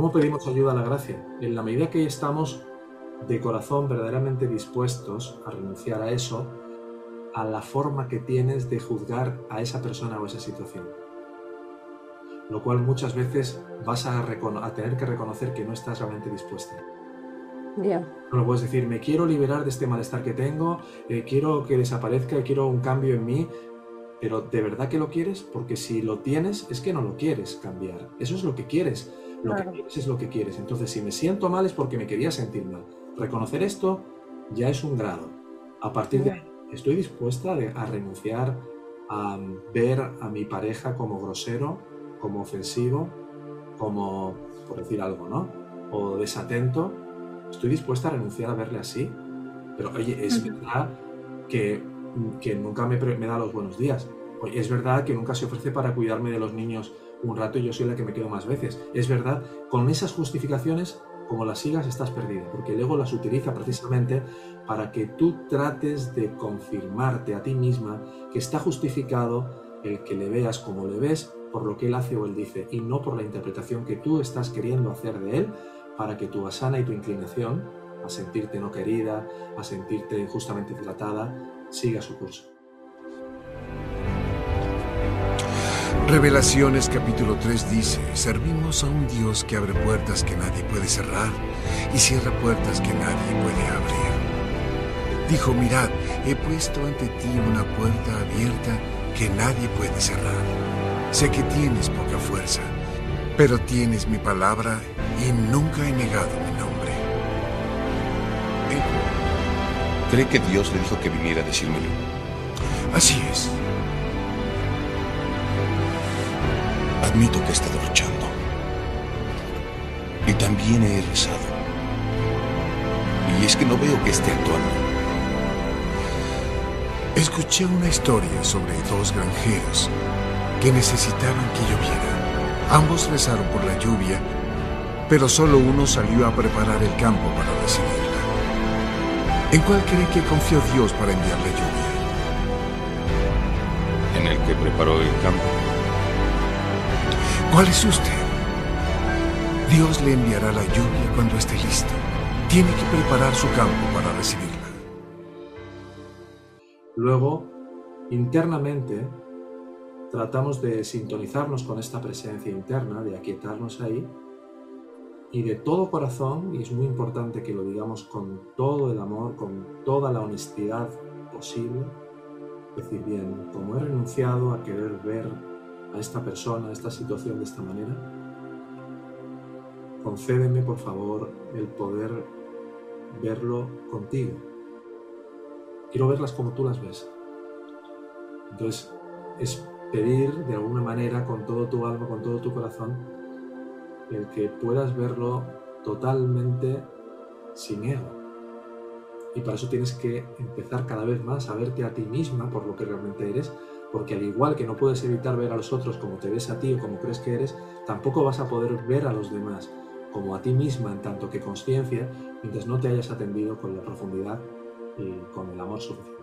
¿Cómo pedimos ayuda a la gracia? En la medida que estamos de corazón verdaderamente dispuestos a renunciar a eso, a la forma que tienes de juzgar a esa persona o esa situación. Lo cual muchas veces vas a, tener que reconocer que no estás realmente dispuesta. No lo puedes decir, me quiero liberar de este malestar que tengo, eh, quiero que desaparezca, quiero un cambio en mí, pero ¿de verdad que lo quieres? Porque si lo tienes es que no lo quieres cambiar. Eso es lo que quieres. Lo que quieres es lo que quieres. Entonces, si me siento mal es porque me quería sentir mal. Reconocer esto ya es un grado. A partir de ahí, estoy dispuesta a renunciar a ver a mi pareja como grosero, como ofensivo, como, por decir algo, ¿no? O desatento. Estoy dispuesta a renunciar a verle así. Pero, oye, es verdad que, que nunca me, me da los buenos días. Es verdad que nunca se ofrece para cuidarme de los niños un rato y yo soy la que me quedo más veces. Es verdad, con esas justificaciones, como las sigas, estás perdido, porque el ego las utiliza precisamente para que tú trates de confirmarte a ti misma que está justificado el que le veas como le ves por lo que él hace o él dice y no por la interpretación que tú estás queriendo hacer de él para que tu asana y tu inclinación a sentirte no querida, a sentirte injustamente tratada, siga su curso. Revelaciones capítulo 3 dice, servimos a un Dios que abre puertas que nadie puede cerrar y cierra puertas que nadie puede abrir. Dijo, mirad, he puesto ante ti una puerta abierta que nadie puede cerrar. Sé que tienes poca fuerza, pero tienes mi palabra y nunca he negado mi nombre. ¿Cree que Dios le dijo que viniera a decírmelo? Así es. Admito que he estado luchando. Y también he rezado. Y es que no veo que esté actuando. Escuché una historia sobre dos granjeros que necesitaban que lloviera. Ambos rezaron por la lluvia, pero solo uno salió a preparar el campo para recibirla. ¿En cuál cree que confió Dios para enviarle lluvia? En el que preparó el campo. ¿Cuál es usted? Dios le enviará la lluvia cuando esté listo. Tiene que preparar su campo para recibirla. Luego, internamente, tratamos de sintonizarnos con esta presencia interna, de aquietarnos ahí, y de todo corazón, y es muy importante que lo digamos con todo el amor, con toda la honestidad posible, decir, bien, como he renunciado a querer ver a esta persona, a esta situación de esta manera, concédeme por favor el poder verlo contigo. Quiero verlas como tú las ves. Entonces, es pedir de alguna manera con todo tu alma, con todo tu corazón, el que puedas verlo totalmente sin ego. Y para eso tienes que empezar cada vez más a verte a ti misma por lo que realmente eres porque al igual que no puedes evitar ver a los otros como te ves a ti o como crees que eres, tampoco vas a poder ver a los demás como a ti misma en tanto que conciencia mientras no te hayas atendido con la profundidad y con el amor suficiente.